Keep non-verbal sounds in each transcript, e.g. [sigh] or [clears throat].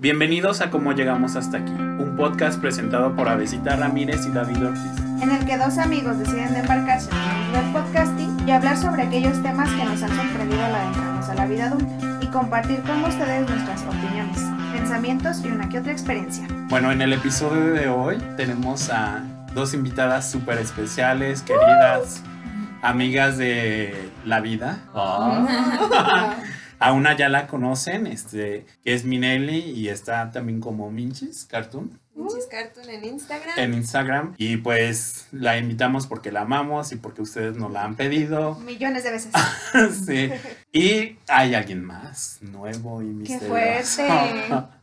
Bienvenidos a Cómo Llegamos Hasta Aquí, un podcast presentado por Avesita Ramírez y David Ortiz. en el que dos amigos deciden embarcarse en el mundo del podcasting y hablar sobre aquellos temas que nos han sorprendido al adentrarnos a la vida adulta y compartir con ustedes nuestras opiniones, pensamientos y una que otra experiencia. Bueno, en el episodio de hoy tenemos a dos invitadas súper especiales, queridas, amigas de la vida. Ah. [laughs] A una ya la conocen, este, que es Minelli y está también como Minchis Cartoon Minchis Cartoon en Instagram. en Instagram. Y pues la invitamos porque la amamos y porque ustedes nos la han pedido. Millones de veces. [laughs] sí. Y hay alguien más, nuevo y misterioso. fuerte!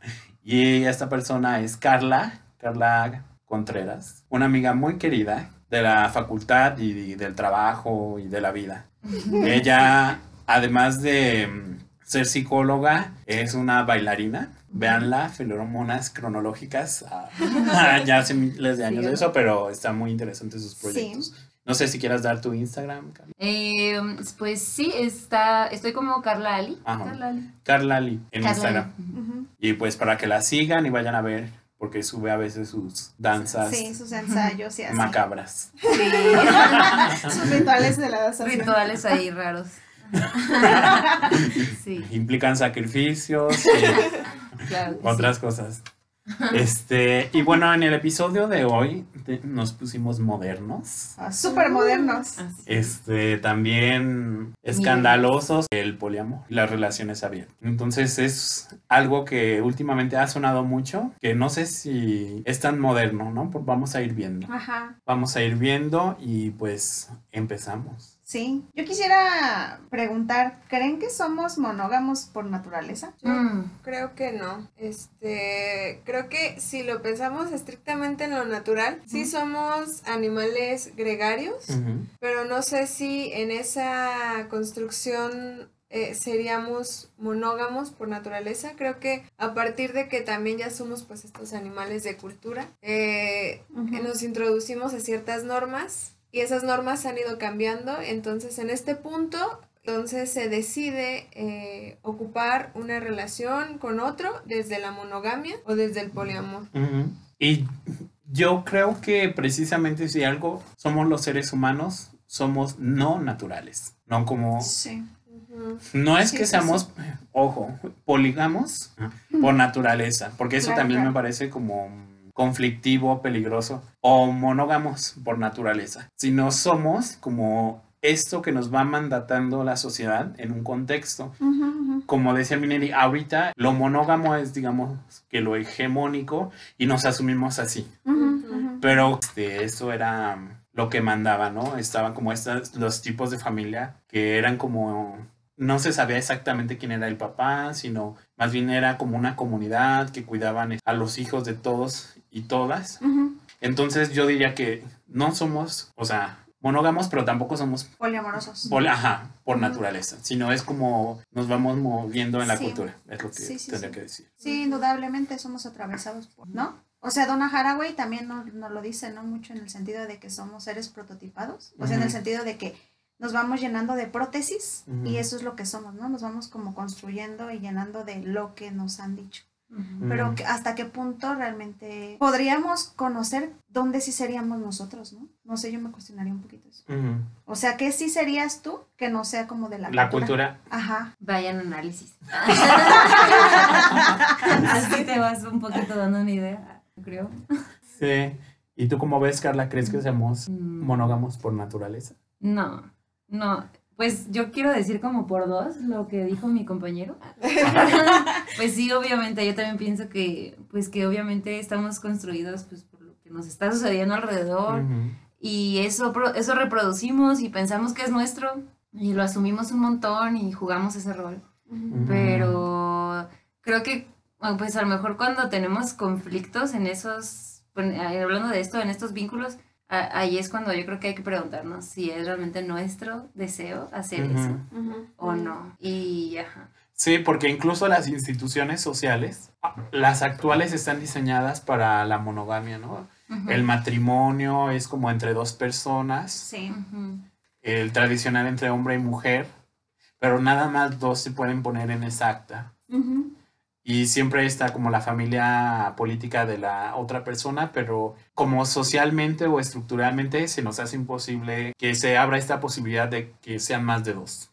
[laughs] y esta persona es Carla, Carla Contreras, una amiga muy querida de la facultad y del trabajo y de la vida. Ella, además de ser psicóloga, es una bailarina. Veanla, feromonas cronológicas. Ah, [laughs] ya hace miles de años de eso, pero está muy interesante sus proyectos. No sé si quieras dar tu Instagram. Eh, pues sí, está, estoy como Carla Ali. Carla Ali. Carla Lee en Carla Instagram. Ali. Y pues para que la sigan y vayan a ver, porque sube a veces sus danzas Sí, sus ensayos y así. macabras. [laughs] Sus rituales de la danza. Rituales ahí raros. [laughs] sí, [laughs] Implican sacrificios y [laughs] claro. otras cosas. Este, y bueno, en el episodio de hoy te- nos pusimos modernos. Ah, Súper modernos. Así. Este, también escandalosos el poliamor y las relaciones abiertas. Entonces es algo que últimamente ha sonado mucho, que no sé si es tan moderno, ¿no? Pues vamos a ir viendo. Ajá. Vamos a ir viendo y pues empezamos. Sí. Yo quisiera preguntar, ¿creen que somos monógamos por naturaleza? Mm, Creo que no. Este, creo que si lo pensamos estrictamente en lo natural, sí somos animales gregarios, pero no sé si en esa construcción eh, seríamos monógamos por naturaleza. Creo que a partir de que también ya somos pues estos animales de cultura, eh, nos introducimos a ciertas normas y esas normas han ido cambiando. Entonces, en este punto, entonces se decide eh, ocupar una relación con otro desde la monogamia o desde el poliamor. Y yo creo que precisamente si algo somos los seres humanos, somos no naturales, no como... Sí. No es Sí, que sí, seamos, ojo, poligamos por naturaleza, porque eso Claro, también claro. me parece como conflictivo, peligroso, o monógamos por naturaleza, sino somos como esto que nos va mandatando la sociedad en un contexto. Como decía Mineri, ahorita lo monógamo es, digamos, que lo hegemónico y nos asumimos así. Pero este, eso era um, lo que mandaba, ¿no? Estaban como estas, los tipos de familia que eran como, no se sabía exactamente quién era el papá, sino más bien era como una comunidad que cuidaban a los hijos de todos y todas. Entonces yo diría que no somos, o sea, monógamos, pero tampoco somos, Poliamorosos. pol- ajá, por naturaleza, sino es como nos vamos moviendo en la Sí. cultura, es lo que Sí, sí, tendría que decir. Sí, indudablemente somos atravesados por, ¿no? O sea, Donna Haraway también nos, nos lo dice, ¿no? Mucho en el sentido de que somos seres prototipados. O sea, en el sentido de que nos vamos llenando de prótesis y eso es lo que somos, ¿no? Nos vamos como construyendo y llenando de lo que nos han dicho. Pero hasta qué punto realmente podríamos conocer dónde sí seríamos nosotros, ¿no? No sé, yo me cuestionaría un poquito eso. O sea, ¿qué sí serías tú que no sea como de la, La cultura, Ajá. Vayan análisis. [laughs] Así te vas un poquito dando una idea, creo. sí. ¿Y tú cómo ves, Carla? ¿Crees que seamos Mm. monógamos por naturaleza? No, no. Pues yo quiero decir como por dos lo que dijo mi compañero. [laughs] pues sí, obviamente, yo también pienso que, pues que obviamente estamos construidos pues por lo que nos está sucediendo alrededor y eso, pro- eso reproducimos y pensamos que es nuestro y lo asumimos un montón y jugamos ese rol. Pero creo que, bueno, pues a lo mejor cuando tenemos conflictos en esos, eh, hablando de esto, en estos vínculos, ahí es cuando yo creo que hay que preguntarnos si es realmente nuestro deseo hacer eso o no. Y ajá. Sí, porque incluso las instituciones sociales, las actuales están diseñadas para la monogamia, ¿no? El matrimonio es como entre dos personas, Sí. El tradicional entre hombre y mujer, pero nada más dos se pueden poner en esa acta. Ujú. Y siempre está como la familia política de la otra persona, pero como socialmente o estructuralmente se nos hace imposible que se abra esta posibilidad de que sean más de dos.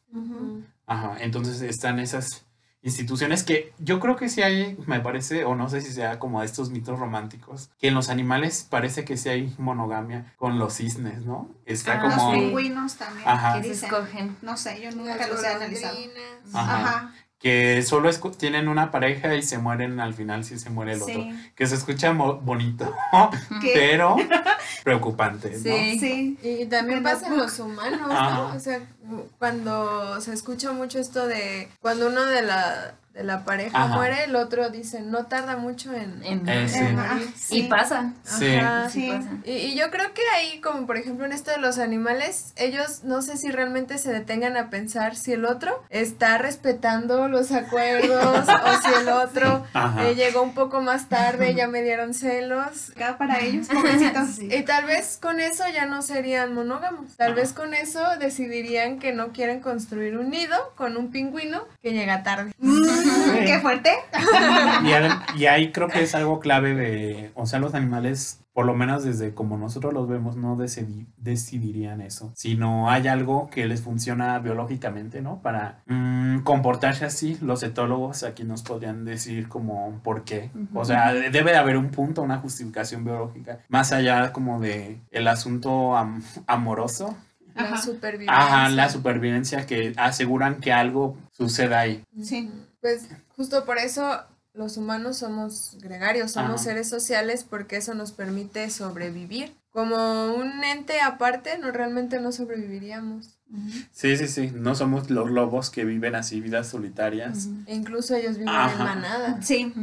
Ajá, entonces están esas instituciones que yo creo que sí hay, me parece, o no sé si sea como estos mitos románticos, que en los animales parece que sí hay monogamia con los cisnes, ¿no? Está Ah, como... Los pingüinos también. Ajá. que se dicen. escogen. No sé, yo nunca Las los he analizado. Ajá. Ajá. Que solo escu- tienen una pareja y se mueren al final si se muere el otro. Sí. Que se escucha mo- bonito, ¿Qué? [laughs] pero preocupante, ¿no? Sí. Sí. Y también pasa en los humanos, ¿no? O sea, cuando se escucha mucho esto de cuando uno de la, de la pareja Ajá. muere, el otro dice, no tarda mucho en... En- Eh, sí. en morir". sí. Y pasa. Sí. Ajá. Sí, pasa. Y, y yo creo que ahí, como por ejemplo en esto de los animales, ellos no sé si realmente se detengan a pensar si el otro está respetando los acuerdos o si el otro eh, llegó un poco más tarde, ya me dieron celos. Cada para ellos, pobrecitos. Sí. Y tal vez con eso ya no serían monógamos. Tal Ajá. vez con eso decidirían que no quieren construir un nido con un pingüino que llega tarde. [laughs] Mm, Qué fuerte. Y, al- y ahí creo que es algo clave de, o sea, los animales, por lo menos desde como nosotros los vemos, no decidi- decidirían eso, sino hay algo que les funciona biológicamente, ¿no? Para mm, comportarse así, los etólogos aquí nos podrían decir como por qué. O sea, debe de haber un punto, una justificación biológica, más allá como de el asunto am- amoroso. La Ajá. supervivencia. Ajá, la supervivencia que aseguran que algo suceda ahí. Sí. Pues justo por eso los humanos somos gregarios, somos Ajá. seres sociales porque eso nos permite sobrevivir. Como un ente aparte, no realmente no sobreviviríamos. Sí, sí, sí, no somos los lobos que viven así vidas solitarias. E incluso ellos viven Ajá. en manada. Sí.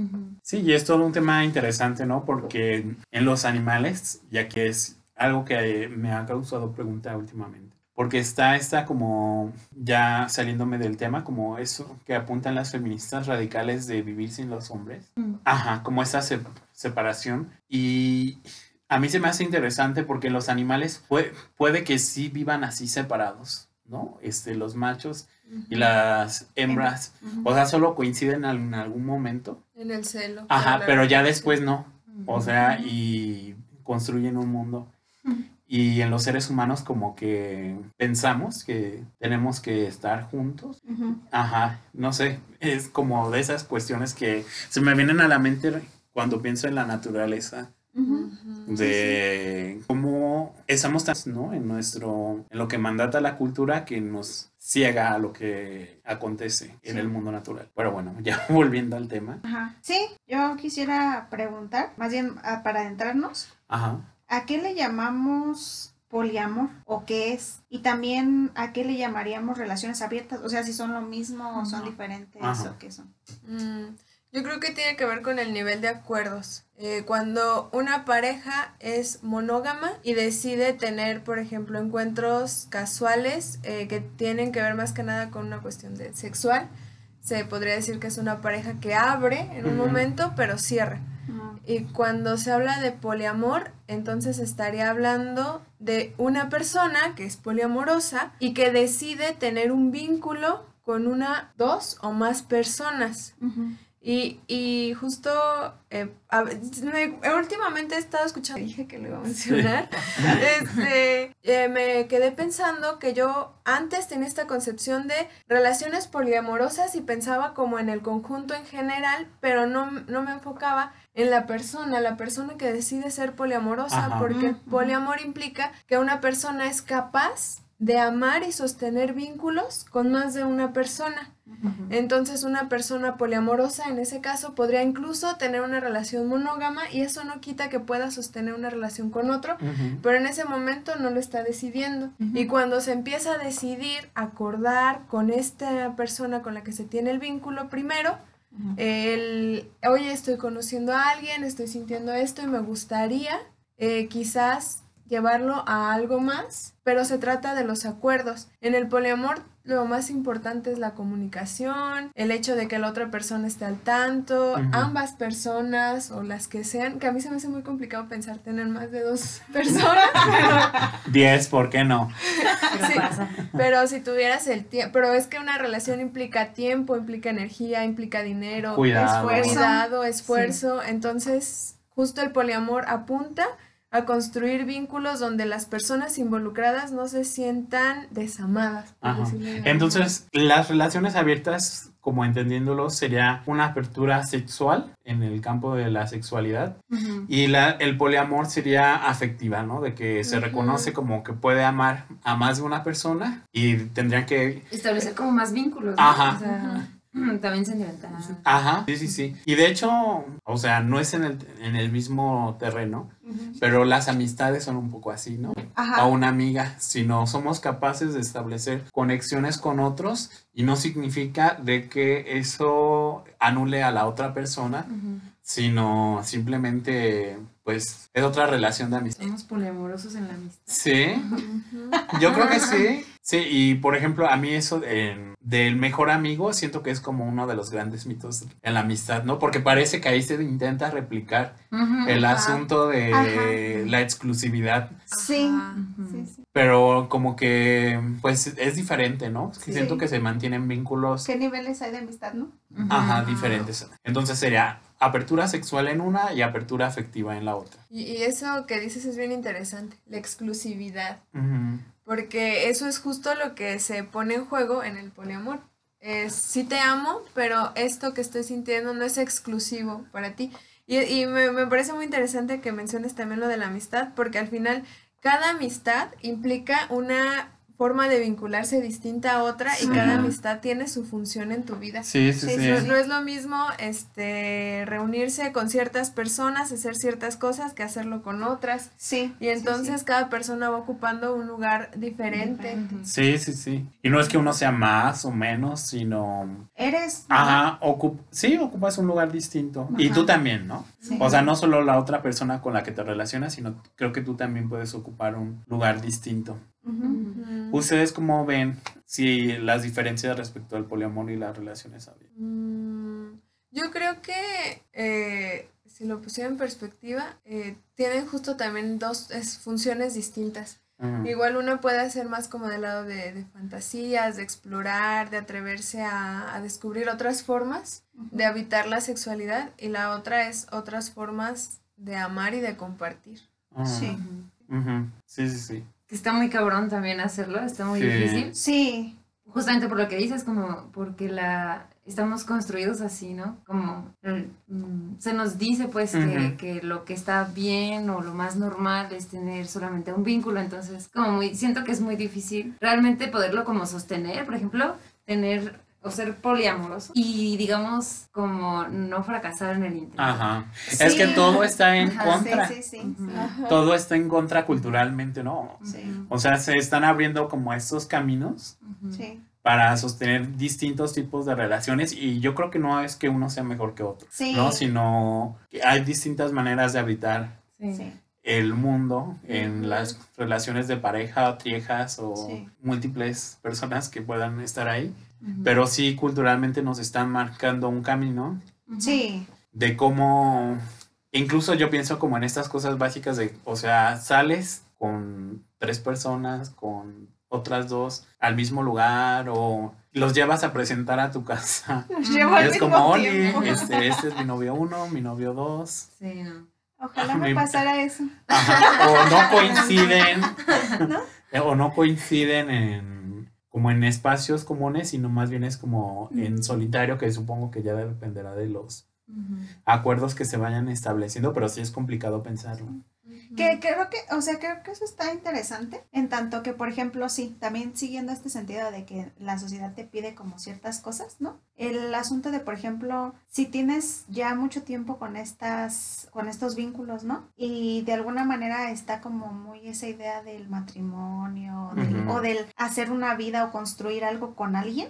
Sí, y es todo un tema interesante, ¿no? Porque en los animales, ya que es algo que me ha causado pregunta últimamente, porque está esta como, ya saliéndome del tema, como eso que apuntan las feministas radicales de vivir sin los hombres. Mm. Ajá, como esa se- separación. Y a mí se me hace interesante porque los animales pue- puede que sí vivan así separados, ¿no? Este, los machos y las hembras, o sea, solo coinciden en algún momento. En el celo. Ajá, pero ya después no. O sea, y construyen un mundo. Y en los seres humanos como que pensamos que tenemos que estar juntos. Ajá, no sé, es como de esas cuestiones que se me vienen a la mente cuando pienso en la naturaleza, de cómo estamos tan, ¿no? En nuestro, en lo que mandata la cultura que nos ciega a lo que acontece en el mundo natural. Pero bueno, [laughs] ya volviendo al tema. Ajá. Sí, yo quisiera preguntar, más bien ah, para adentrarnos, Ajá. ¿A qué le llamamos poliamor o qué es? Y también, ¿a qué le llamaríamos relaciones abiertas? O sea, si son lo mismo o son diferentes Ajá. o qué son. Mm, Yo creo que tiene que ver con el nivel de acuerdos. Eh, cuando una pareja es monógama y decide tener, por ejemplo, encuentros casuales eh, que tienen que ver más que nada con una cuestión de sexual, se podría decir que es una pareja que abre en un momento pero cierra. Y cuando se habla de poliamor, entonces estaría hablando de una persona que es poliamorosa y que decide tener un vínculo con una, dos o más personas. Y, y justo eh, a me- últimamente he estado escuchando, [laughs] dije que lo iba a mencionar, [laughs] este, eh, me quedé pensando que yo antes tenía esta concepción de relaciones poliamorosas y pensaba como en el conjunto en general, pero no, no me enfocaba en la persona, la persona que decide ser poliamorosa, Ajá. porque el poliamor implica que una persona es capaz de amar y sostener vínculos con más de una persona. Entonces una persona poliamorosa en ese caso podría incluso tener una relación monógama y eso no quita que pueda sostener una relación con otro, pero en ese momento no lo está decidiendo. Y cuando se empieza a decidir, acordar con esta persona con la que se tiene el vínculo primero, el, oye, estoy conociendo a alguien, estoy sintiendo esto y me gustaría eh, quizás llevarlo a algo más, pero se trata de los acuerdos. En el poliamor lo más importante es la comunicación, el hecho de que la otra persona esté al tanto, ambas personas o las que sean, que a mí se me hace muy complicado pensar tener más de dos [laughs] personas. Diez, ¿por qué no? Pero, pero si tuvieras el tiempo, pero es que una relación implica tiempo, implica energía, implica dinero, cuidado, esfuerzo, cuidado, esfuerzo. entonces justo el poliamor apunta a construir vínculos donde las personas involucradas no se sientan desamadas. Entonces, las relaciones abiertas, como entendiéndolo, sería una apertura sexual en el campo de la sexualidad y la, el poliamor sería afectiva, ¿no? De que se reconoce como que puede amar a más de una persona y tendrían que... Establecer como más vínculos. ¿no? Ajá. [clears throat] También sentimental. Ajá, sí, sí, sí. Y de hecho, o sea, no es en el, en el mismo terreno, pero las amistades son un poco así, ¿no? A una amiga, si no somos capaces de establecer conexiones con otros y no significa de que eso anule a la otra persona, sino simplemente, pues, es otra relación de amistad. Somos poliamorosos en la amistad. Sí, yo creo que sí. Sí, y por ejemplo, a mí eso del mejor amigo siento que es como uno de los grandes mitos en la amistad, ¿no? Porque parece que ahí se intenta replicar el asunto de la exclusividad. Sí. sí, sí. Pero como que, pues es diferente, ¿no? Siento que se mantienen vínculos. ¿Qué niveles hay de amistad, no? Ajá, diferentes. Entonces sería apertura sexual en una y apertura afectiva en la otra. Y, eso que dices es bien interesante, la exclusividad porque eso es justo lo que se pone en juego en el poliamor. Es, sí te amo, pero esto que estoy sintiendo no es exclusivo para ti. Y, y me, me parece muy interesante que menciones también lo de la amistad, porque al final cada amistad implica una forma de vincularse distinta a otra y cada amistad tiene su función en tu vida. Sí, sí, sí. No, es lo mismo este reunirse con ciertas personas, hacer ciertas cosas que hacerlo con otras. Sí. Y entonces cada persona va ocupando un lugar diferente. Sí, sí, sí. Y no es que uno sea más o menos, sino eres Ajá, ocup sí, ocupas un lugar distinto. Y tú también, ¿no? O sea, no solo la otra persona con la que te relacionas, sino creo que tú también puedes ocupar un lugar distinto. ¿Ustedes cómo ven si las diferencias respecto al poliamor y las relaciones abiertas? Mm, yo creo que eh, si lo pusiera en perspectiva, eh, tienen justo también dos funciones distintas. Igual uno puede ser más como del lado de, fantasías, de explorar, de atreverse a, descubrir otras formas de habitar la sexualidad y la otra es otras formas de amar y de compartir. Sí. Sí, sí, sí está muy cabrón también hacerlo, está muy difícil. Sí. Justamente por lo que dices, como porque la estamos construidos así, ¿no? Como mm, se nos dice pues que, que, lo que está bien o lo más normal es tener solamente un vínculo, entonces como muy, siento que es muy difícil realmente poderlo como sostener, por ejemplo, tener o ser poliamoroso y digamos como no fracasar en el intento. Ajá. Es que todo está en contra. Sí, sí, sí. Todo está en contra culturalmente, ¿no? Sí. O sea, se están abriendo como estos caminos para sostener distintos tipos de relaciones y yo creo que no es que uno sea mejor que otro, ¿no? Sino que hay distintas maneras de habitar el mundo en las relaciones de pareja, triejas o múltiples personas que puedan estar ahí pero sí culturalmente nos están marcando un camino. Sí. De cómo, incluso yo pienso como en estas cosas básicas de, o sea, sales con tres personas, con otras dos al mismo lugar o los llevas a presentar a tu casa. es como, Oli, este, [laughs] este, es mi novio uno, mi novio dos. Sí, no. Ojalá me pasara eso. O no coinciden. [laughs] O no coinciden en como en espacios comunes, sino más bien es como en solitario, que supongo que ya dependerá de los acuerdos que se vayan estableciendo, pero sí es complicado pensarlo. Que creo que, o sea, creo que eso está interesante, en tanto que, por ejemplo, sí, también siguiendo este sentido de que la sociedad te pide como ciertas cosas, ¿no? El asunto de, por ejemplo, si tienes ya mucho tiempo con estas, con estos vínculos, ¿no? Y de alguna manera está como muy esa idea del matrimonio o del hacer una vida o construir algo con alguien,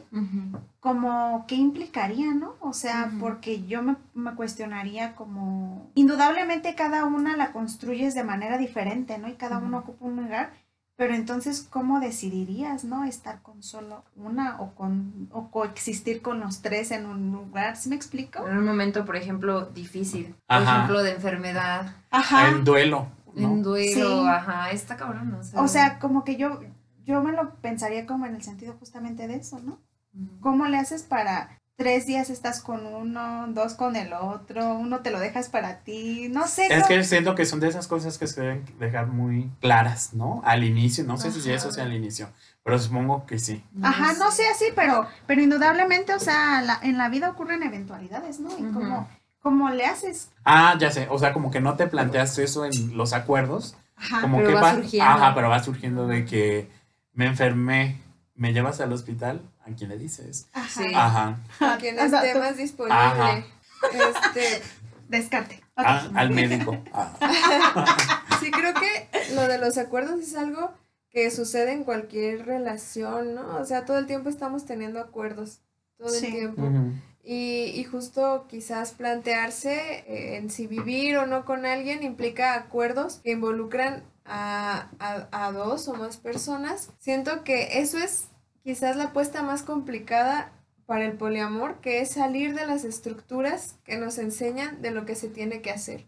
como qué implicaría, ¿no? O sea, porque yo me, me cuestionaría como, indudablemente cada una la construyes de manera diferente, ¿no? Y cada uno ocupa un lugar, Pero entonces, ¿cómo decidirías, no? Estar con solo una o con o coexistir con los tres en un lugar, ¿sí me explico? En un momento, por ejemplo, difícil, por Ajá. ejemplo, de enfermedad, Ajá. En duelo. ¿no? en duelo, Sí. ajá, está cabrón, o sea. O sea, como que yo yo me lo pensaría como en el sentido justamente de eso, ¿no? ¿Cómo le haces para tres días estás con uno, dos con el otro, uno te lo dejas para ti, no sé. Es que siento que son de esas cosas que se deben dejar muy claras, ¿no? Al inicio, no sé si eso sea al inicio, pero supongo que sí. Ajá, no sé así, pero, pero indudablemente, o sea, la- en la vida ocurren eventualidades, ¿no? Y Ujú. cómo, cómo le haces. Ah, ya sé, o sea, como que no te planteas eso en los acuerdos, Ajá. como pero que va va, surgiendo. ajá, pero va surgiendo de que me enfermé, me llevas al hospital, ¿a quién le dices? Ajá. Sí. Ajá, A quien O sea, esté tú- más disponible. Ajá. Este, Descarte. Ok. a- al médico. Ah. [laughs] sí, creo que lo de los acuerdos es algo que sucede en cualquier relación, ¿no? O sea, todo el tiempo estamos teniendo acuerdos, todo Sí. el tiempo. Y, y justo quizás plantearse eh, en si vivir o no con alguien implica acuerdos que involucran a, a, a dos o más personas. Siento que eso es quizás la apuesta más complicada para el poliamor, que es salir de las estructuras que nos enseñan de lo que se tiene que hacer.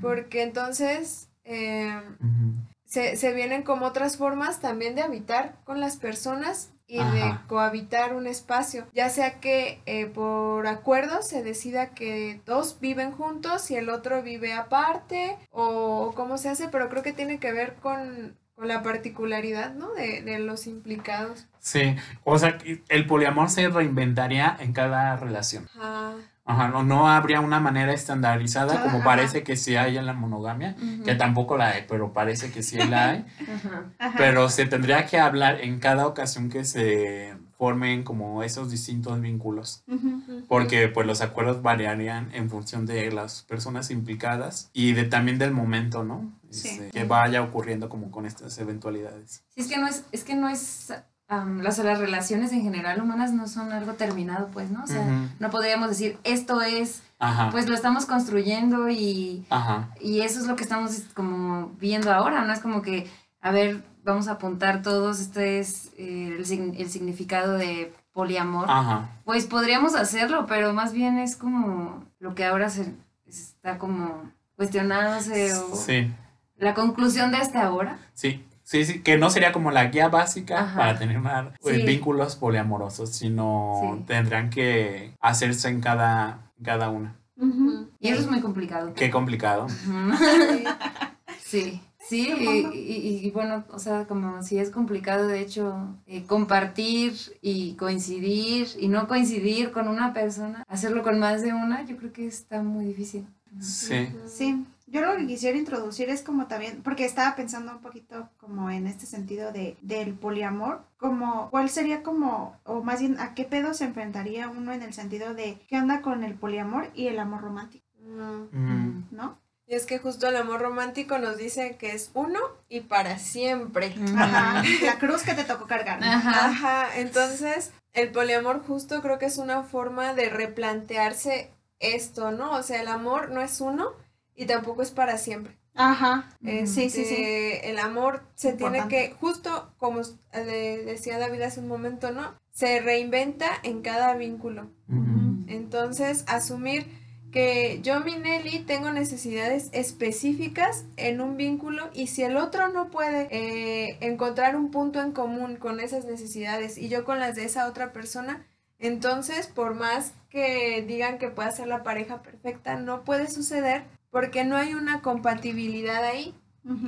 Porque entonces eh, Ujú. se, se vienen como otras formas también de habitar con las personas y de cohabitar un espacio, ya sea que eh, por acuerdo se decida que dos viven juntos y el otro vive aparte o cómo se hace, pero creo que tiene que ver con, con la particularidad, ¿no? De, de los implicados. Sí, o sea, que el poliamor se reinventaría en cada relación. Ajá. Ajá, no, no habría una manera estandarizada como Ajá. parece que sí hay en la monogamia, que tampoco la hay, pero parece que sí la hay. [laughs] Ajá. Ajá. Pero se tendría que hablar en cada ocasión que se formen como esos distintos vínculos, porque pues los acuerdos variarían en función de las personas implicadas y de también del momento, ¿no? Sí. Este, que vaya ocurriendo como con estas eventualidades. Sí, es que no es, es que no es, am, las, las relaciones en general humanas no son algo terminado, pues, ¿no? O sea, no podríamos decir, esto es, Ajá. pues lo estamos construyendo y, Ajá. y eso es lo que estamos como viendo ahora, ¿no? Es como que, a ver, vamos a apuntar todos, este es eh, el significado de poliamor. Ajá. Pues podríamos hacerlo, pero más bien es como lo que ahora se está como cuestionándose o Sí. la conclusión de este ahora. Sí, sí, sí, que no sería como la guía básica Ajá. para tener una- pues, Sí. vínculos poliamorosos, sino Sí. tendrán que hacerse en cada, cada una. Y eso es muy complicado. Qué complicado. [laughs] Sí. Sí, sí, y, y- y bueno, o sea, como si es complicado, de hecho, eh, compartir y coincidir y no coincidir con una persona, hacerlo con más de una, yo creo que está muy difícil. Sí. Sí, yo lo que quisiera introducir es como también, porque estaba pensando un poquito como en este sentido de, del poliamor, como cuál sería como, o más bien a qué pedo se enfrentaría uno en el sentido de qué onda con el poliamor y el amor romántico, No. Mm. ¿no? Y es que justo el amor romántico nos dice que es uno y para siempre. Ajá, la cruz que te tocó cargar. Ajá, entonces el poliamor justo creo que es una forma de replantearse esto, ¿no? O sea, el amor no es uno y tampoco es para siempre. Ajá, Ujú. sí, sí, sí. Este, El amor se tiene que, justo como le decía David hace un momento, ¿no? Se reinventa en cada vínculo. Entonces, asumir que yo, Minelli, tengo necesidades específicas en un vínculo y si el otro no puede eh, encontrar un punto en común con esas necesidades y yo con las de esa otra persona, entonces, por más que digan que pueda ser la pareja perfecta, no puede suceder porque no hay una compatibilidad ahí.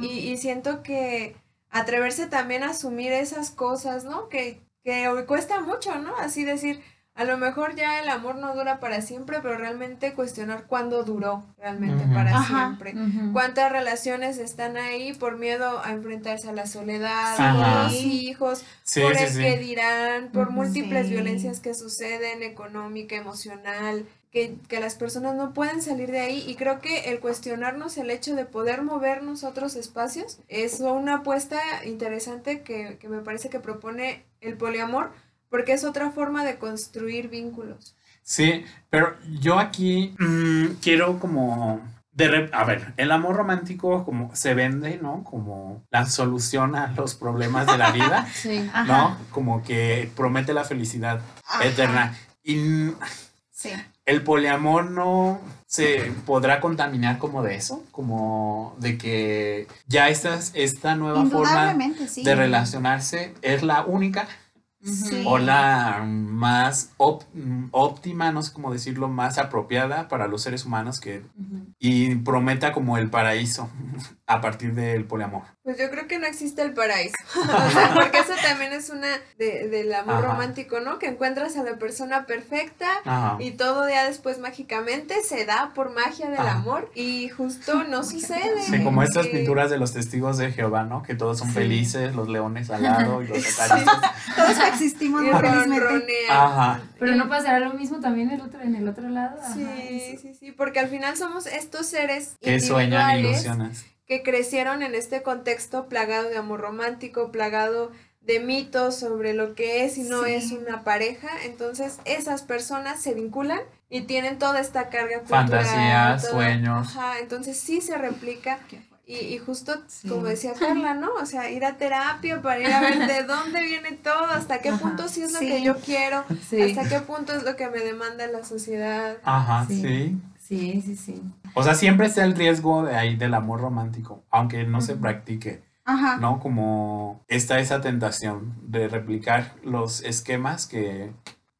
Y, y siento que atreverse también a asumir esas cosas, ¿no? Que, que hoy cuesta mucho, ¿no? Así decir, a lo mejor ya el amor no dura para siempre, pero realmente cuestionar cuándo duró realmente para Ajá. siempre. ¿Cuántas relaciones están ahí por miedo a enfrentarse a la soledad, Sí. por Ajá. los hijos, Sí, por sí, el sí. que dirán, por múltiples Sí. violencias que suceden, económica, emocional, que, que las personas no pueden salir de ahí y creo que el cuestionarnos el hecho de poder movernos a otros espacios es una apuesta interesante que, que me parece que propone el poliamor porque es otra forma de construir vínculos. Sí, pero yo aquí mm, quiero como de a ver, el amor romántico como se vende, ¿no? Como la solución a los problemas de la vida, [laughs] Sí. ¿no? Como que promete la felicidad Ajá. eterna. Y Sí. El poliamor no se podrá contaminar como de eso, como de que ya esta, esta nueva forma sí. de relacionarse es la única Sí. o la más op- óptima, no sé cómo decirlo, más apropiada para los seres humanos que y prometa como el paraíso a partir del poliamor. Pues yo creo que no existe el paraíso. [laughs] o sea, porque eso también es una de, del amor Ajá. romántico, ¿no? Que encuentras a la persona perfecta Ajá. y todo ya después mágicamente se da por magia del Ajá. amor y justo no [laughs] sucede. Sí, como estas Eh, pinturas de los testigos de Jehová, ¿no? Que todos son Sí. felices, los leones al lado y los [laughs] acarician. Todos existimos muy felizmente. Ajá. Pero no pasará lo mismo también el otro, en el otro lado. Ajá, Sí, eso. sí, sí, porque al final somos estos seres Que sueñan ilusiones. Que crecieron en este contexto plagado de amor romántico, plagado de mitos sobre lo que es y no Sí. es una pareja. Entonces, esas personas se vinculan y tienen toda esta carga cultural. Fantasías, sueños. Ajá, entonces sí se replica. Y, y justo Sí. como decía Carla, ¿no? O sea, ir a terapia para ir a ver de [laughs] dónde viene todo, hasta qué Ajá. punto sí es lo Sí. que yo quiero, hasta qué punto es lo que me demanda la sociedad. Ajá, Sí. Sí. Sí, sí. O sea, siempre está el riesgo de ahí del amor romántico, aunque no se practique, Ajá. ¿no? Como está esa tentación de replicar los esquemas que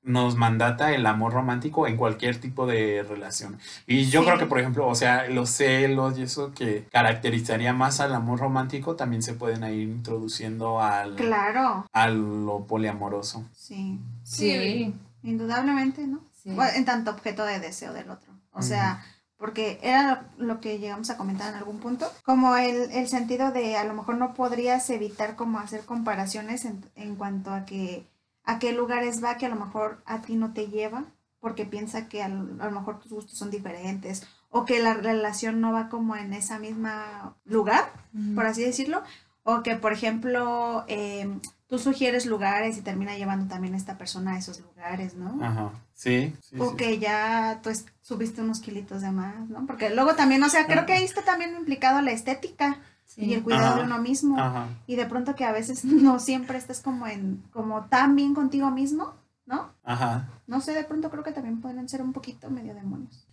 nos mandata el amor romántico en cualquier tipo de relación. Y yo Sí. creo que, por ejemplo, o sea, los celos y eso que caracterizaría más al amor romántico también se pueden ir introduciendo al, Claro. a lo poliamoroso. Sí. Sí. Indudablemente, ¿no? sí. Bueno, en tanto objeto de deseo del otro. O sea, porque era lo, que llegamos a comentar en algún punto, como el, el sentido de a lo mejor no podrías evitar como hacer comparaciones en, en cuanto a que a qué lugares va que a lo mejor a ti no te lleva, porque piensa que a lo, a lo mejor tus gustos son diferentes o que la relación no va como en esa misma lugar, por así decirlo, o que por ejemplo eh, tú sugieres lugares y termina llevando también esta persona a esos lugares, ¿no? Ajá. Sí, sí, O sí. que ya tú es- subiste unos kilitos de más, ¿no? Porque luego también, o sea, creo que ahí está también implicado la estética Sí. y el cuidado Ajá. de uno mismo. Ajá. Y de pronto que a veces [laughs] no siempre estás como en, como tan bien contigo mismo, ¿no? Ajá. No sé, de pronto creo que también pueden ser un poquito medio demonios.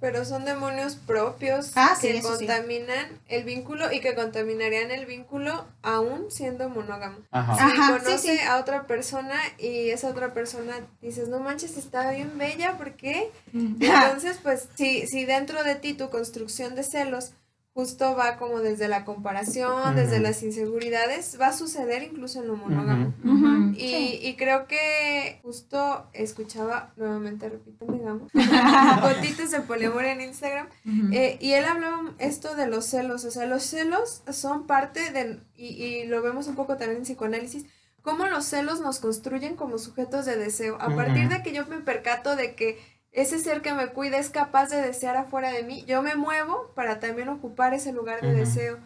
Pero son demonios propios Ah, sí, que sí. contaminan el vínculo y que contaminarían el vínculo aún siendo monógamo. Ajá. Si Ajá, conoce sí. a otra persona y esa otra persona dices, no manches, está bien bella, ¿por qué? Entonces, pues, si, si dentro de ti tu construcción de celos justo va como desde la comparación, desde las inseguridades, va a suceder incluso en lo monógamo. Y, Sí. y creo que justo escuchaba, nuevamente repito, digamos, [laughs] gotitas de poliamor en Instagram, eh, y él hablaba esto de los celos, o sea, los celos son parte de, y, y lo vemos un poco también en psicoanálisis, cómo los celos nos construyen como sujetos de deseo. A partir de que yo me percato de que ese ser que me cuida es capaz de desear afuera de mí, yo me muevo para también ocupar ese lugar de deseo.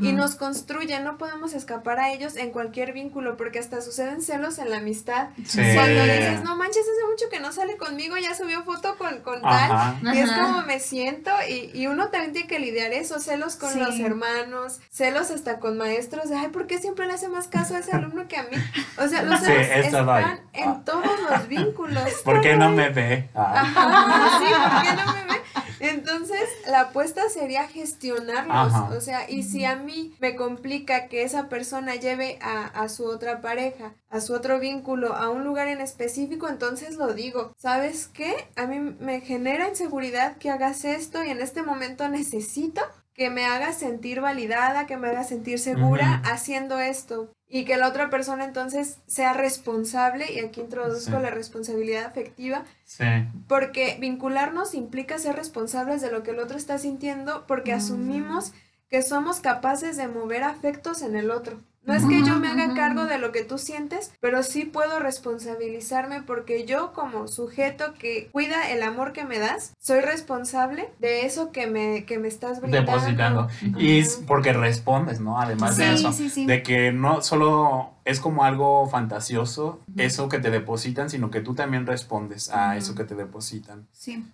Y nos construyen, no podemos escapar a ellos en cualquier vínculo, porque hasta suceden celos en la amistad. Sí. Cuando dices, no manches, hace mucho que no sale conmigo, ya subió foto con, con tal. Y es como me siento, y, y uno también tiene que lidiar eso, celos con Sí. los hermanos, celos hasta con maestros, de, ay, ¿por qué siempre le hace más caso a ese [laughs] alumno que a mí? O sea, los celos están en todos los vínculos. ¿Por qué no me ve? Ah. Ajá, sí, ¿por qué no me ve? Entonces, la apuesta sería gestionarlos. Ajá. O sea, y si a mí me complica que esa persona lleve a, a su otra pareja, a su otro vínculo, a un lugar en específico, entonces lo digo. ¿Sabes qué? A mí me genera inseguridad que hagas esto y en este momento necesito que me haga sentir validada, que me haga sentir segura haciendo esto. Y que la otra persona entonces sea responsable, y aquí introduzco Sí. la responsabilidad afectiva, Sí. porque vincularnos implica ser responsables de lo que el otro está sintiendo porque Mm. asumimos que somos capaces de mover afectos en el otro. No es que yo me haga cargo ujú. de lo que tú sientes, pero sí puedo responsabilizarme porque yo como sujeto que cuida el amor que me das, soy responsable de eso que me, que me estás brindando. Depositando. Y es porque respondes, ¿no? Además de eso. sí, sí. De que no solo es como algo fantasioso, eso que te depositan, sino que tú también respondes a eso que te depositan. Sí.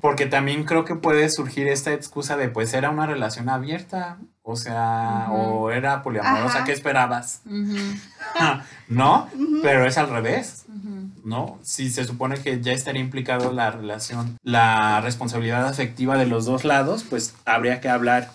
Porque también creo que puede surgir esta excusa de pues era una relación abierta, o sea, o era poliamorosa, Ajá. ¿qué esperabas? [laughs] ¿No? Pero es al revés. ¿no? Si se supone que ya estaría implicado la relación, la responsabilidad afectiva de los dos lados, pues habría que hablar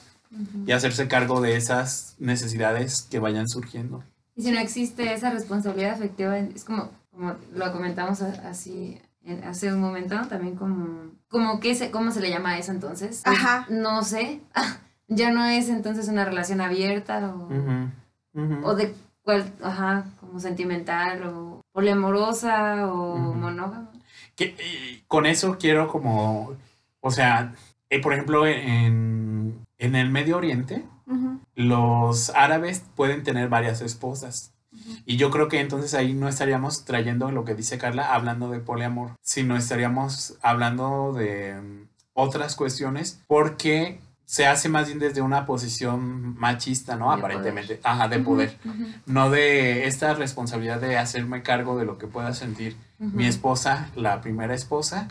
y hacerse cargo de esas necesidades que vayan surgiendo. Y si no existe esa responsabilidad afectiva, es como, como lo comentamos a- así en- hace un momento, también como, como que se, ¿cómo se le llama a eso entonces? Pues, Ajá. No sé, [laughs] ya no es entonces una relación abierta o, Ujú, ujú. o de cual, ajá, como sentimental o poliamorosa o Ujú. monógama. que, eh, con eso quiero como, o sea, eh, por ejemplo, en, en el Medio Oriente, los árabes pueden tener varias esposas. Y yo creo que entonces ahí no estaríamos trayendo lo que dice Carla, hablando de poliamor, sino estaríamos hablando de otras cuestiones, porque se hace más bien desde una posición machista, ¿no? De Aparentemente, ajá, de poder, no de esta responsabilidad de hacerme cargo de lo que pueda sentir mi esposa, la primera esposa,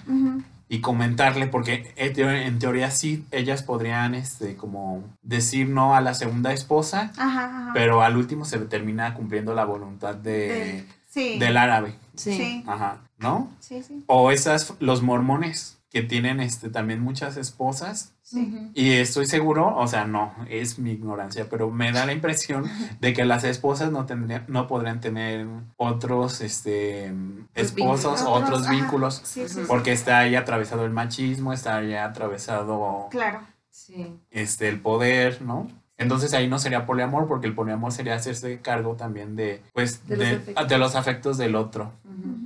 y comentarle, porque en teo- en teoría sí, ellas podrían, este, como decir no a la segunda esposa, Ajá, ajá. pero al último se termina cumpliendo la voluntad de, Del- sí. del árabe, Sí. Sí. ajá, ¿no? Sí, sí. O esas, los mormones, que tienen, este, también muchas esposas, Sí. Y estoy seguro, o sea, no, es mi ignorancia, pero me da la impresión [laughs] de que las esposas no tendrían, no podrían tener otros, este, Pues esposos, vínculos. otros ajá. vínculos, Sí, sí, sí. porque está ahí atravesado el machismo, está ahí atravesado Claro. Sí. este el poder, ¿no? Entonces ahí no sería poliamor porque el poliamor sería hacerse cargo también de pues De de, los de afectos. los afectos del otro. Ujú.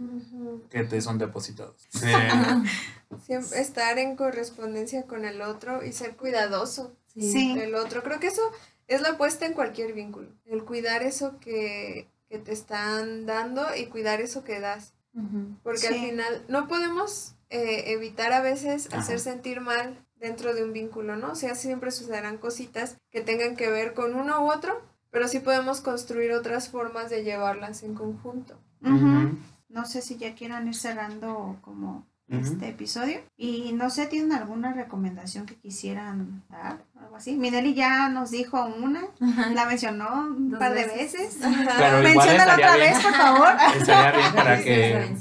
Que te son depositados. Eh, [laughs] Siempre estar en correspondencia con el otro y ser cuidadoso Sí. del otro. Creo que eso es la apuesta en cualquier vínculo. El cuidar eso que, que te están dando y cuidar eso que das. Ujú. Porque al Sí. final no podemos eh, evitar a veces Ajá. hacer sentir mal dentro de un vínculo, ¿no? O sea, siempre sucederán cositas que tengan que ver con uno u otro, pero sí podemos construir otras formas de llevarlas en conjunto. Ujú. ujú, No sé si ya quieran ir cerrando como este episodio. Y no sé, ¿tienen alguna recomendación que quisieran dar? Algo así. Minelli ya nos dijo una, la mencionó un Dos par de veces. veces. Pero Menciónala otra bien. vez, por favor. [laughs] Estaría bien [laughs] para que.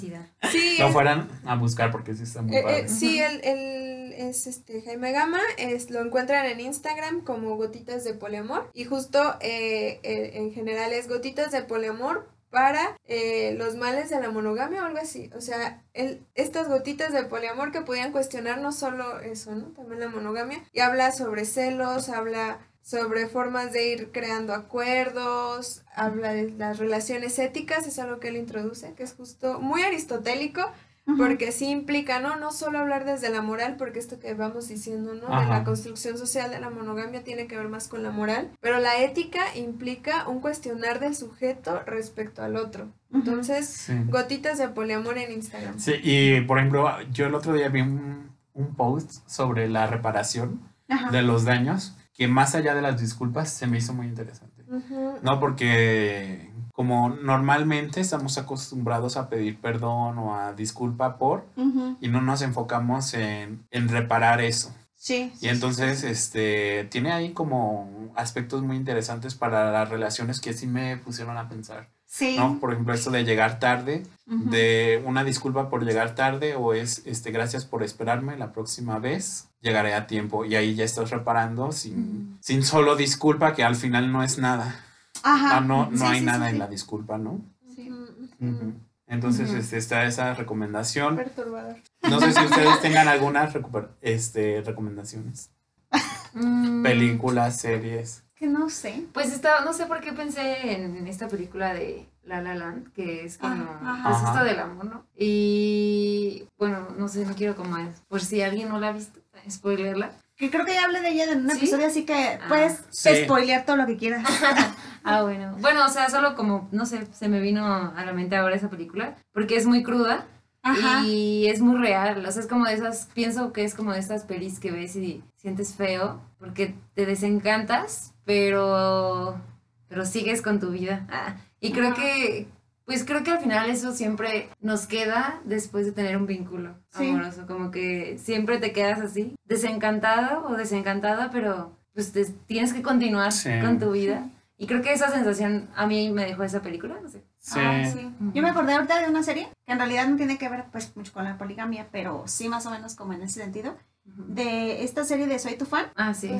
Sí, lo es- fueran a buscar porque sí está muy Eh, padre. eh, sí, el, el- es este Jaime Gama, es, lo encuentran en Instagram como Gotitas de Poliamor y justo eh, eh, en general es Gotitas de Poliamor para eh, los males de la monogamia o algo así. O sea, el, estas gotitas de poliamor que podían cuestionar no solo eso, ¿no? También la monogamia. Y habla sobre celos, habla sobre formas de ir creando acuerdos, habla de las relaciones éticas, es algo que él introduce, que es justo muy aristotélico, porque sí implica, ¿no? No solo hablar desde la moral, porque esto que vamos diciendo, ¿no? De la construcción social de la monogamia tiene que ver más con la moral, pero la ética implica un cuestionar del sujeto respecto al otro. Entonces, Sí. gotitas de poliamor en Instagram. Sí, y por ejemplo, yo el otro día vi un, un post sobre la reparación Ajá. de los daños que más allá de las disculpas se me hizo muy interesante. No, porque como normalmente estamos acostumbrados a pedir perdón o a disculpa por Ujú. y no nos enfocamos en, en reparar eso. Sí. Y entonces, este, tiene ahí como aspectos muy interesantes para las relaciones que sí me pusieron a pensar, Sí. ¿no? Por ejemplo, esto de llegar tarde, Ujú. de una disculpa por llegar tarde o es, este, gracias por esperarme, la próxima vez llegaré a tiempo y ahí ya estás reparando sin, sin solo disculpa que al final no es nada. Ajá. Ah, no, no Sí, hay sí, nada sí, en sí. la disculpa, ¿no? Sí. Entonces, este, está esa recomendación. Perturbador. No sé si ustedes tengan algunas este, recomendaciones. Mm, Películas, series. Que no sé. Pues estaba, no sé por qué pensé en, en esta película de La La Land, que es como, Ah, pues esto del amor, ¿no? Y bueno, no sé, no quiero como, por si alguien no la ha visto, spoilerla. Que creo que ya hablé de ella en un ¿Sí? episodio, así que Ah. puedes Sí. spoilear todo lo que quieras. [laughs] Ah, bueno. Bueno, o sea, solo como, no sé, se me vino a la mente ahora esa película, porque es muy cruda Ajá. y es muy real. O sea, es como de esas, pienso que es como de estas pelis que ves y sientes feo, porque te desencantas, pero, pero sigues con tu vida. Ah, y creo Ajá. que, Pues creo que al final eso siempre nos queda después de tener un vínculo Sí. amoroso, como que siempre te quedas así, desencantado o desencantada, pero pues te- tienes que continuar Sí. con tu vida. Y creo que esa sensación a mí me dejó esa película, no sé. Sí. Ah, sí. Yo me acordé ahorita de una serie que en realidad no tiene que ver pues mucho con la poligamia, pero sí más o menos como en ese sentido, de esta serie de Soy tu fan. Ah, sí.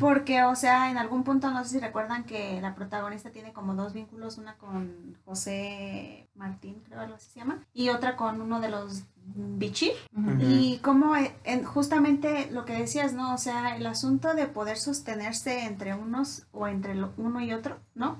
Porque, o sea, en algún punto, no sé si recuerdan que la protagonista tiene como dos vínculos, una con José Martín, creo algo así se llama, y otra con uno de los Bichir. Y como eh, en- justamente lo que decías, ¿no? O sea, el asunto de poder sostenerse entre unos o entre lo- uno y otro, ¿no?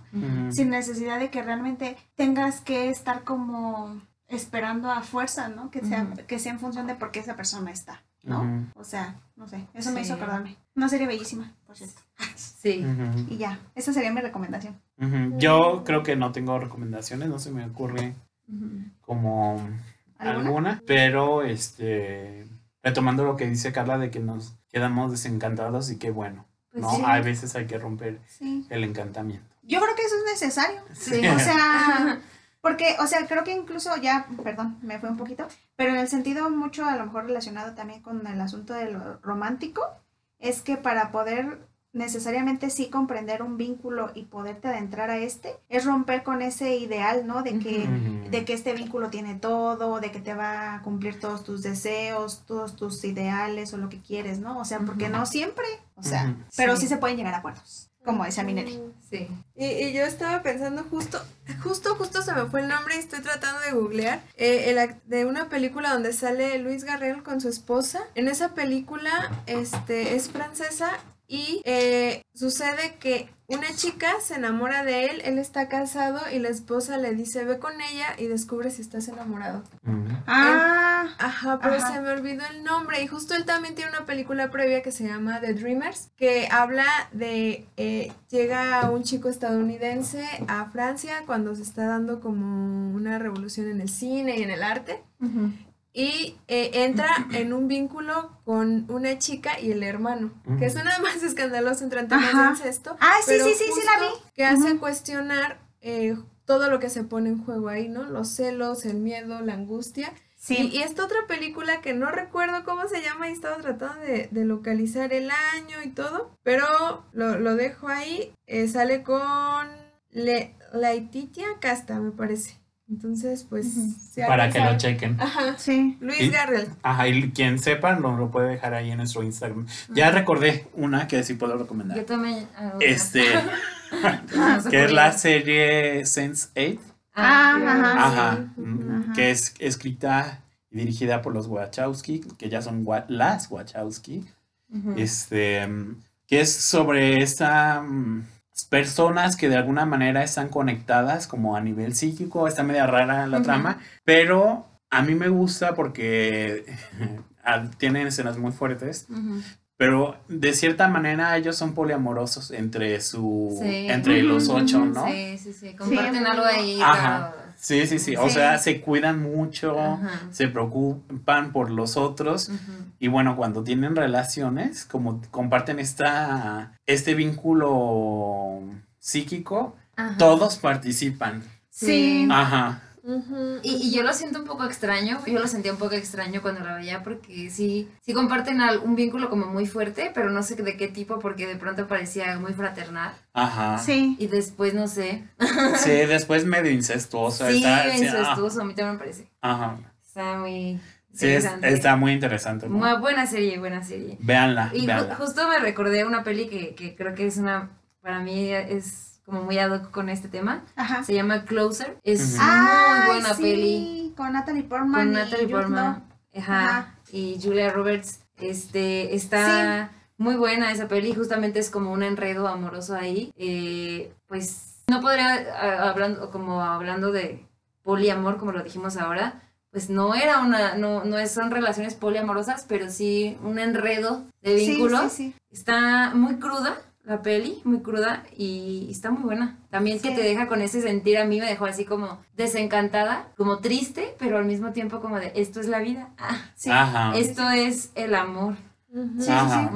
Sin necesidad de que realmente tengas que estar como esperando a fuerza, ¿no? Que sea, que sea en función de por qué esa persona está, ¿no? O sea, no sé, eso me hizo acordarme. Una serie bellísima, por cierto. [laughs] Sí. Y ya, esa sería mi recomendación. Yo creo que no tengo recomendaciones, no se me ocurre como ¿Alguna? alguna, pero este retomando lo que dice Carla de que nos quedamos desencantados y que bueno, Pues ¿no? sí. A veces hay que romper Sí. el encantamiento. Yo creo que eso es necesario. Sí. O sea, [laughs] porque, o sea, creo que incluso ya, perdón, me fue un poquito, pero en el sentido mucho a lo mejor relacionado también con el asunto de lo romántico, es que para poder necesariamente sí comprender un vínculo y poderte adentrar a este, es romper con ese ideal, ¿no? De que, de que este vínculo tiene todo, de que te va a cumplir todos tus deseos, todos tus ideales o lo que quieres, ¿no? O sea, porque no siempre, o sea, pero Sí. sí se pueden llegar a acuerdos, como decía Minelli. Sí. Y, y yo estaba pensando justo, justo, justo se me fue el nombre y estoy tratando de googlear, eh, el de una película donde sale Luis Garrel con su esposa. En esa película este, es francesa y eh, sucede que una chica se enamora de él, él está casado y la esposa le dice ve con ella y descubre si estás enamorado. Ah, Ajá, pero Ajá. se me olvidó el nombre. Y justo él también tiene una película previa que se llama The Dreamers, que habla de, eh, llega un chico estadounidense a Francia cuando se está dando como una revolución en el cine y en el arte. Y eh, entra en un vínculo con una chica y el hermano, que Ujú. suena más escandaloso entre temas de incesto. Ah, sí, pero sí, sí, sí la vi. Que hace cuestionar eh, todo lo que se pone en juego ahí, ¿no? Los celos, el miedo, la angustia. sí. Y, y esta otra película que no recuerdo cómo se llama y estaba tratando de, de localizar el año y todo, pero lo, lo dejo ahí. eh, sale con Le, Laetitia Casta, me parece. Entonces, pues... Ujú. si Para que lo chequen. Ajá. Sí. Luis Y- Garrel. Ajá, y quien sepa nos lo puede dejar ahí en nuestro Instagram. Ya recordé una que sí puedo recomendar. Yo también. ah, Este, [laughs] [laughs] sé que es la serie Sense8, Ah, sí. ajá. ajá, sí. mm, Ajá. que es escrita y dirigida por los Wachowski, que ya son wa- las Wachowski, este, mm, que es sobre estas personas que de alguna manera están conectadas como a nivel psíquico, está media rara la trama, pero a mí me gusta porque [laughs] ah, tienen escenas muy fuertes, pero de cierta manera ellos son poliamorosos entre su Sí. entre los ocho, ¿no? Sí, sí, sí. Comparten algo ahí. Ajá. Sí, sí, sí. O Sí. sea, se cuidan mucho, Ajá. se preocupan por los otros. Y bueno, cuando tienen relaciones, como comparten esta, este vínculo psíquico, Ajá. todos participan. Sí. Ajá. Y, y yo lo siento un poco extraño, yo lo sentía un poco extraño cuando la veía porque sí, sí comparten al- un vínculo como muy fuerte, pero no sé de qué tipo porque de pronto parecía muy fraternal Ajá. Sí. y después no sé. Sí, después medio incestuoso. sí, está, sí, ah, incestuoso, a mí también me parece. Ajá. Está muy Sí, es- está muy interesante. ¿no? Muy buena serie, buena serie. Véanla, Y ju- justo me recordé una peli que, que creo que es una, para mí es como muy ad hoc con este tema. Ajá. Se llama Closer. Es muy Ay, buena sí, peli. Con Natalie Portman. Con y Natalie Jude Portman. Ajá, Ajá. Y Julia Roberts. Este, está muy buena esa peli. Justamente es como un enredo amoroso ahí. Eh, pues no podría, hablando, como hablando de poliamor, como lo dijimos ahora, pues no era una, no, no es- son relaciones poliamorosas, pero sí un enredo de Sí, vínculos. Sí, sí, Está muy cruda la peli, muy cruda y está muy buena. También que te deja con ese sentir, a mí me dejó así como desencantada, como triste, pero al mismo tiempo como de esto es la vida, [laughs] ah, sí. Esto es el amor. Sí, Ajá.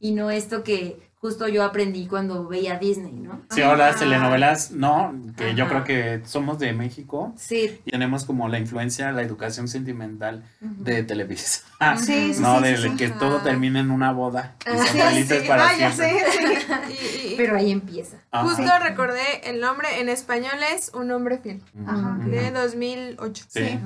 y no esto que justo yo aprendí cuando veía Disney, ¿no? Sí, ahora las Ah. telenovelas, no, que yo creo que somos de México Sí. y tenemos como la influencia, la educación sentimental de Televisa. Sí, sí, no, sí, de sí, que todo termina en una boda y son Sí, felices sí. para Ah, siempre. sé, sí. [laughs] Y- y- Pero ahí empieza. Ajá. Justo recordé el nombre en español es Un hombre fiel, Ajá. De 2008. Sí. Sí.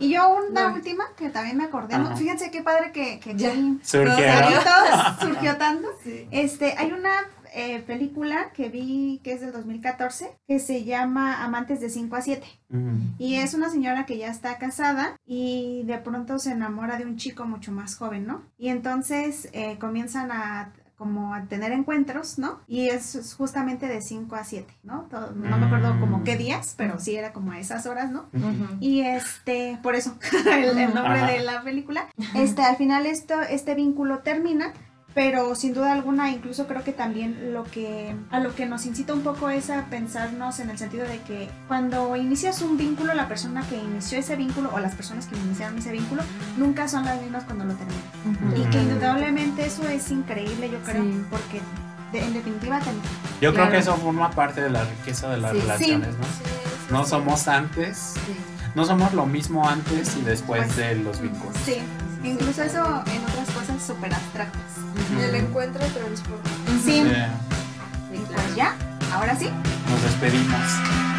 Y yo una No. última que también me acordé, Ajá. fíjense qué padre que, que Ya. todos [laughs] surgió tanto. Sí. Este, hay una eh, película que vi que es del 2014 que se llama Amantes de 5 a 7 Ujú. y es una señora que ya está casada y de pronto se enamora de un chico mucho más joven, ¿no? Y entonces eh, comienzan a como a tener encuentros, ¿no? Y es justamente de 5 a 7, ¿no? Todo- no me acuerdo como qué días, pero sí era como a esas horas, ¿no? Ujú. Y este, por eso, [laughs] el, el nombre Ajá. de la película. Este, al final esto, este vínculo termina, pero sin duda alguna, incluso creo que también lo que, a lo que nos incita un poco es a pensarnos en el sentido de que cuando inicias un vínculo, la persona que inició ese vínculo o las personas que iniciaron ese vínculo, nunca son las mismas cuando lo terminan. Ujú. Y que indudablemente eso es increíble, yo creo, Sí. porque de- en definitiva te- Yo creo Claro. que eso forma parte de la riqueza de las Sí. relaciones, ¿no? Sí, sí, No sí. somos antes, Sí. no somos lo mismo antes y después Pues, de los vínculos. sí, incluso eso en otras súper abstractas. Uh. El encuentro transporta. Sí. Y pues ya, ahora sí. Nos despedimos.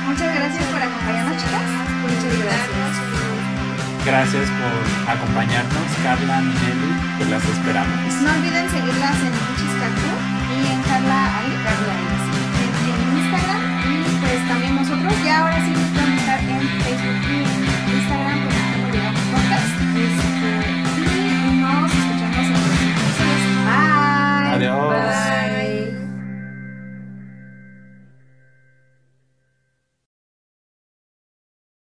Muchas gracias por acompañarnos, chicas. Muchas gracias. Gracias por acompañarnos, Carla, y Nelly, pues las esperamos. No olviden seguirlas en Muchis y en Carla Ali, Carla en Instagram. Y pues también nosotros ya ahora sí nos pueden buscar en Facebook